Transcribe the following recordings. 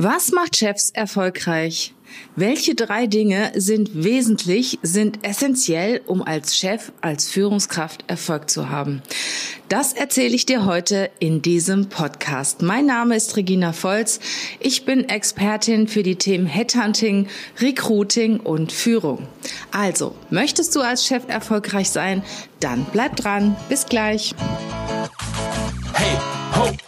Was macht Chefs erfolgreich? Welche drei Dinge sind wesentlich, sind essentiell, um als Chef, als Führungskraft Erfolg zu haben? Das erzähle ich dir heute in diesem Podcast. Mein Name ist Regina Volz. Ich bin Expertin für die Themen Headhunting, Recruiting und Führung. Also, möchtest du als Chef erfolgreich sein? Dann bleib dran. Bis gleich. Hey, ho!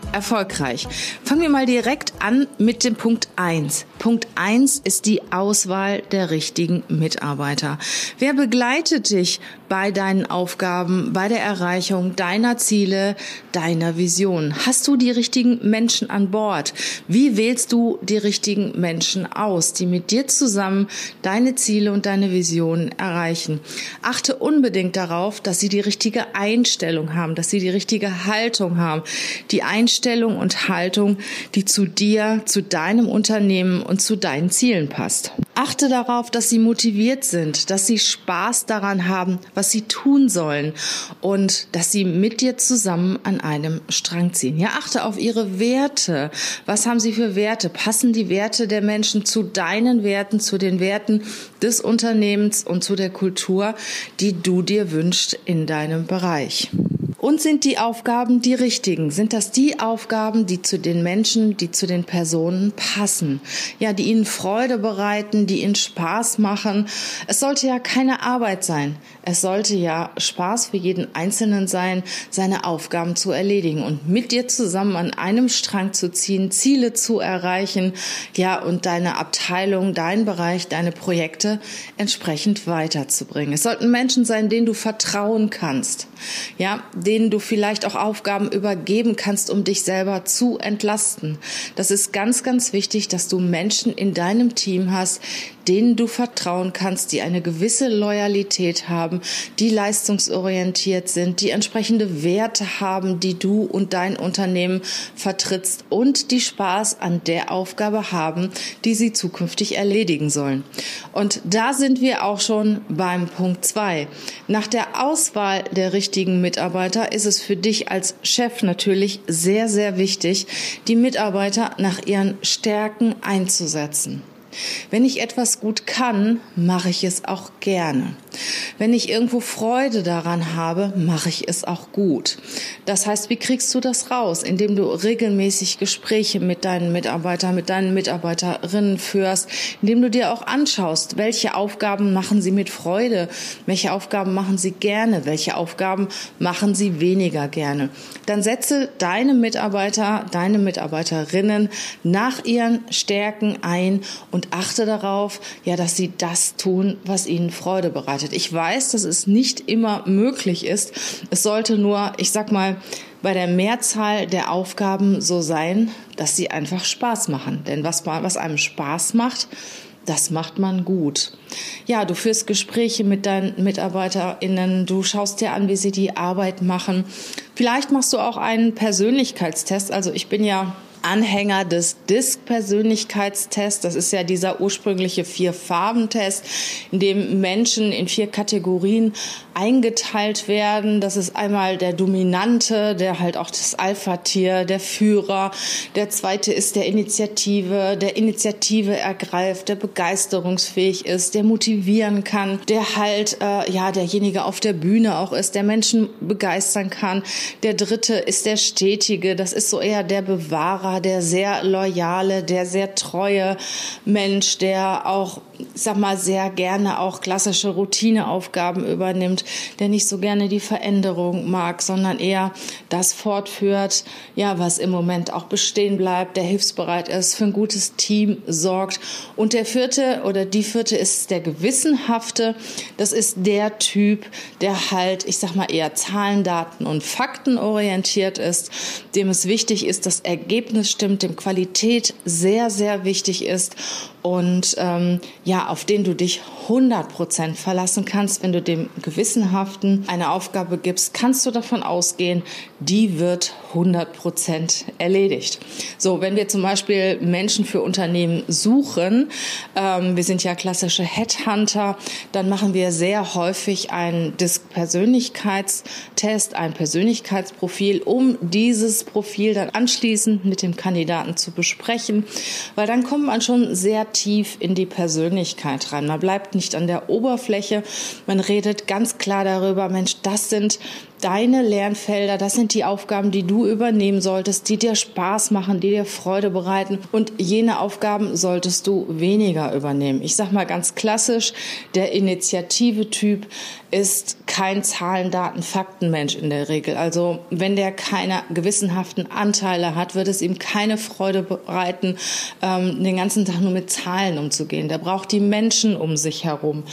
erfolgreich? Fangen wir mal direkt an mit dem Punkt eins. Punkt eins ist die Auswahl der richtigen Mitarbeiter. Wer begleitet dich bei deinen Aufgaben, bei der Erreichung deiner Ziele, deiner Vision? Hast du die richtigen Menschen an Bord? Wie wählst du die richtigen Menschen aus, die mit dir zusammen deine Ziele und deine Visionen erreichen? Achte unbedingt darauf, dass sie die richtige Einstellung haben, dass sie die richtige Haltung haben. Die Einstellung und Haltung, die zu dir, zu deinem Unternehmen und zu deinen Zielen passt. Achte darauf, dass sie motiviert sind, dass sie Spaß daran haben, was sie tun sollen und dass sie mit dir zusammen an einem Strang ziehen. Ja, achte auf ihre Werte. Was haben sie für Werte? Passen die Werte der Menschen zu deinen Werten, zu den Werten des Unternehmens und zu der Kultur, die du dir wünschst in deinem Bereich? Und sind die Aufgaben die richtigen? Sind das die Aufgaben, die zu den Menschen, die zu den Personen passen? Ja, die ihnen Freude bereiten, die ihnen Spaß machen. Es sollte ja keine Arbeit sein. Es sollte ja Spaß für jeden Einzelnen sein, seine Aufgaben zu erledigen und mit dir zusammen an einem Strang zu ziehen, Ziele zu erreichen, ja, und deine Abteilung, dein Bereich, deine Projekte entsprechend weiterzubringen. Es sollten Menschen sein, denen du vertrauen kannst, ja, du vielleicht auch Aufgaben übergeben kannst, um dich selber zu entlasten. Das ist ganz, ganz wichtig, dass du Menschen in deinem Team hast, denen du vertrauen kannst, die eine gewisse Loyalität haben, die leistungsorientiert sind, die entsprechende Werte haben, die du und dein Unternehmen vertrittst und die Spaß an der Aufgabe haben, die sie zukünftig erledigen sollen. Und da sind wir auch schon beim Punkt zwei. Nach der Auswahl der richtigen Mitarbeiter ist es für dich als Chef natürlich sehr, sehr wichtig, die Mitarbeiter nach ihren Stärken einzusetzen. Wenn ich etwas gut kann, mache ich es auch gerne. Wenn ich irgendwo Freude daran habe, mache ich es auch gut. Das heißt, wie kriegst du das raus? Indem du regelmäßig Gespräche mit deinen Mitarbeitern, mit deinen Mitarbeiterinnen führst, indem du dir auch anschaust, welche Aufgaben machen sie mit Freude, welche Aufgaben machen sie gerne, welche Aufgaben machen sie weniger gerne. Dann setze deine Mitarbeiter, deine Mitarbeiterinnen nach ihren Stärken ein und achte darauf, ja, dass sie das tun, was ihnen Freude bereitet. Ich weiß, dass es nicht immer möglich ist. Es sollte nur, ich sag mal, bei der Mehrzahl der Aufgaben so sein, dass sie einfach Spaß machen. Denn was, was einem Spaß macht, das macht man gut. Ja, du führst Gespräche mit deinen MitarbeiterInnen, du schaust dir an, wie sie die Arbeit machen. Vielleicht machst du auch einen Persönlichkeitstest. Also ich bin ja Anhänger des DISC-Persönlichkeitstests. Das ist ja dieser ursprüngliche Vier-Farben-Test, in dem Menschen in vier Kategorien eingeteilt werden. Das ist einmal der Dominante, der halt auch das Alpha-Tier, der Führer. Der zweite ist der Initiative, der Initiative ergreift, der begeisterungsfähig ist, der motivieren kann, der halt, äh, ja, derjenige auf der Bühne auch ist, der Menschen begeistern kann. Der dritte ist der Stetige, das ist so eher der Bewahrer, der sehr loyale, der sehr treue Mensch, der auch, sag mal, sehr gerne auch klassische Routineaufgaben übernimmt der nicht so gerne die Veränderung mag, sondern eher das fortführt, ja, was im Moment auch bestehen bleibt, der hilfsbereit ist, für ein gutes Team sorgt. Und der vierte oder die vierte ist der Gewissenhafte. Das ist der Typ, der halt, ich sag mal, eher Zahlen, Daten und Fakten orientiert ist, dem es wichtig ist, das Ergebnis stimmt, dem Qualität sehr, sehr wichtig ist und ähm, ja, auf den du dich 100% verlassen kannst. Wenn du dem Gewissenhaften eine Aufgabe gibst, kannst du davon ausgehen, die wird 100% erledigt. So, wenn wir zum Beispiel Menschen für Unternehmen suchen, ähm, wir sind ja klassische Headhunter, dann machen wir sehr häufig einen Disk-Persönlichkeitstest, ein Persönlichkeitsprofil, um dieses Profil dann anschließend mit dem Kandidaten zu besprechen, weil dann kommt man schon sehr tief in die Persönlichkeit rein. Man bleibt nicht an der Oberfläche, man redet ganz klar darüber, Mensch, das sind deine Lernfelder, das sind die Aufgaben, die du übernehmen solltest, die dir Spaß machen, die dir Freude bereiten und jene Aufgaben solltest du weniger übernehmen. Ich sag mal ganz klassisch, der Initiative-Typ ist kein Zahlen, Daten, Faktenmensch in der Regel. Also wenn der keine gewissenhaften Anteile hat, wird es ihm keine Freude bereiten, ähm, den ganzen Tag nur mit Zahlen umzugehen. Der braucht die Menschen um sich herum.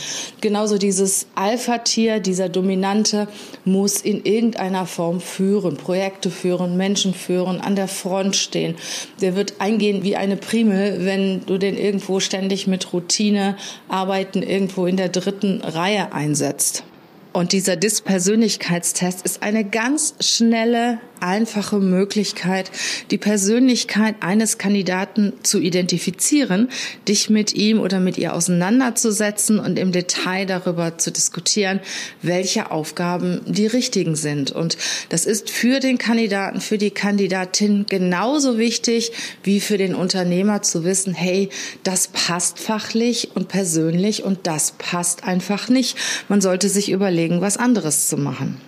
Genauso dieses Alpha-Tier, dieser Dominante, muss in irgendeiner Form führen, Projekte führen, Menschen führen, an der Front stehen. Der wird eingehen wie eine Primel, wenn du den irgendwo ständig mit Routine arbeiten irgendwo in der dritten Reihe einsetzt. Und dieser DIS-Persönlichkeitstest ist eine ganz schnelle, einfache Möglichkeit, die Persönlichkeit eines Kandidaten zu identifizieren, dich mit ihm oder mit ihr auseinanderzusetzen und im Detail darüber zu diskutieren, welche Aufgaben die richtigen sind. Und das ist für den Kandidaten, für die Kandidatin genauso wichtig wie für den Unternehmer zu wissen, hey, das passt fachlich und persönlich und das passt einfach nicht. Man sollte sich überlegen, was anderes zu machen.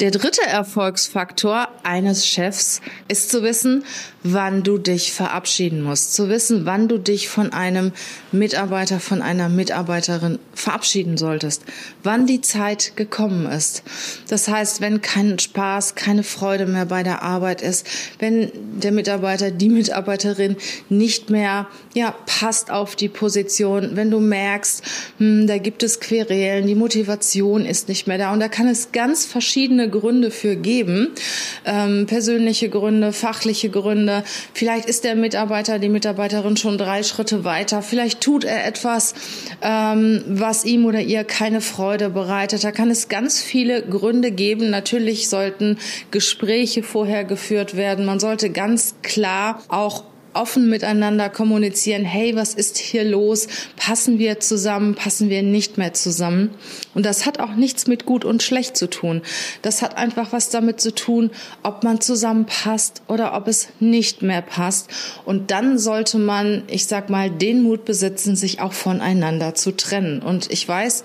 Der dritte Erfolgsfaktor eines Chefs ist zu wissen, wann du dich verabschieden musst, zu wissen, wann du dich von einem Mitarbeiter, von einer Mitarbeiterin verabschieden solltest, wann die Zeit gekommen ist. Das heißt, wenn kein Spaß, keine Freude mehr bei der Arbeit ist, wenn der Mitarbeiter, die Mitarbeiterin nicht mehr ja, passt auf die Position, wenn du merkst, hm, da gibt es Querelen, die Motivation ist nicht mehr da und da kann es ganz verschiedene verschiedene Gründe für geben. Ähm, persönliche Gründe, fachliche Gründe. Vielleicht ist der Mitarbeiter, die Mitarbeiterin schon drei Schritte weiter. Vielleicht tut er etwas, ähm, was ihm oder ihr keine Freude bereitet. Da kann es ganz viele Gründe geben. Natürlich sollten Gespräche vorher geführt werden. Man sollte ganz klar auch offen miteinander kommunizieren, hey, was ist hier los? Passen wir zusammen? Passen wir nicht mehr zusammen? Und das hat auch nichts mit gut und schlecht zu tun. Das hat einfach was damit zu tun, ob man zusammenpasst oder ob es nicht mehr passt. Und dann sollte man, ich sag mal, den Mut besitzen, sich auch voneinander zu trennen. Und ich weiß,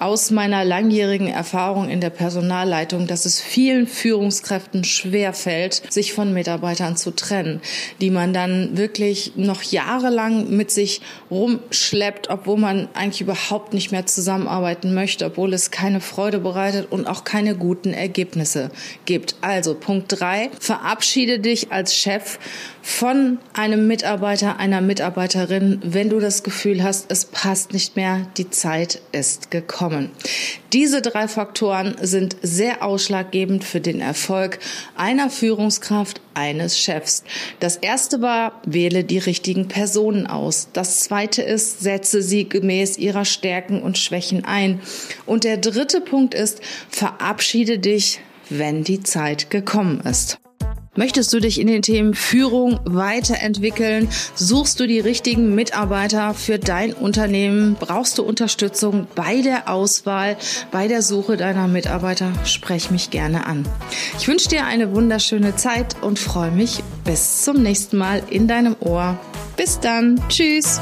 aus meiner langjährigen Erfahrung in der Personalleitung, dass es vielen Führungskräften schwer fällt, sich von Mitarbeitern zu trennen, die man dann wirklich noch jahrelang mit sich rumschleppt, obwohl man eigentlich überhaupt nicht mehr zusammenarbeiten möchte, obwohl es keine Freude bereitet und auch keine guten Ergebnisse gibt. Also Punkt drei, verabschiede dich als Chef von einem Mitarbeiter, einer Mitarbeiterin, wenn du das Gefühl hast, es passt nicht mehr, die Zeit ist gekommen kommen. Diese drei Faktoren sind sehr ausschlaggebend für den Erfolg einer Führungskraft, eines Chefs. Das erste war, wähle die richtigen Personen aus. Das zweite ist, setze sie gemäß ihrer Stärken und Schwächen ein. Und der dritte Punkt ist, verabschiede dich, wenn die Zeit gekommen ist. Möchtest du dich in den Themen Führung weiterentwickeln? Suchst du die richtigen Mitarbeiter für dein Unternehmen? Brauchst du Unterstützung bei der Auswahl, bei der Suche deiner Mitarbeiter? Sprech mich gerne an. Ich wünsche dir eine wunderschöne Zeit und freue mich bis zum nächsten Mal in deinem Ohr. Bis dann. Tschüss.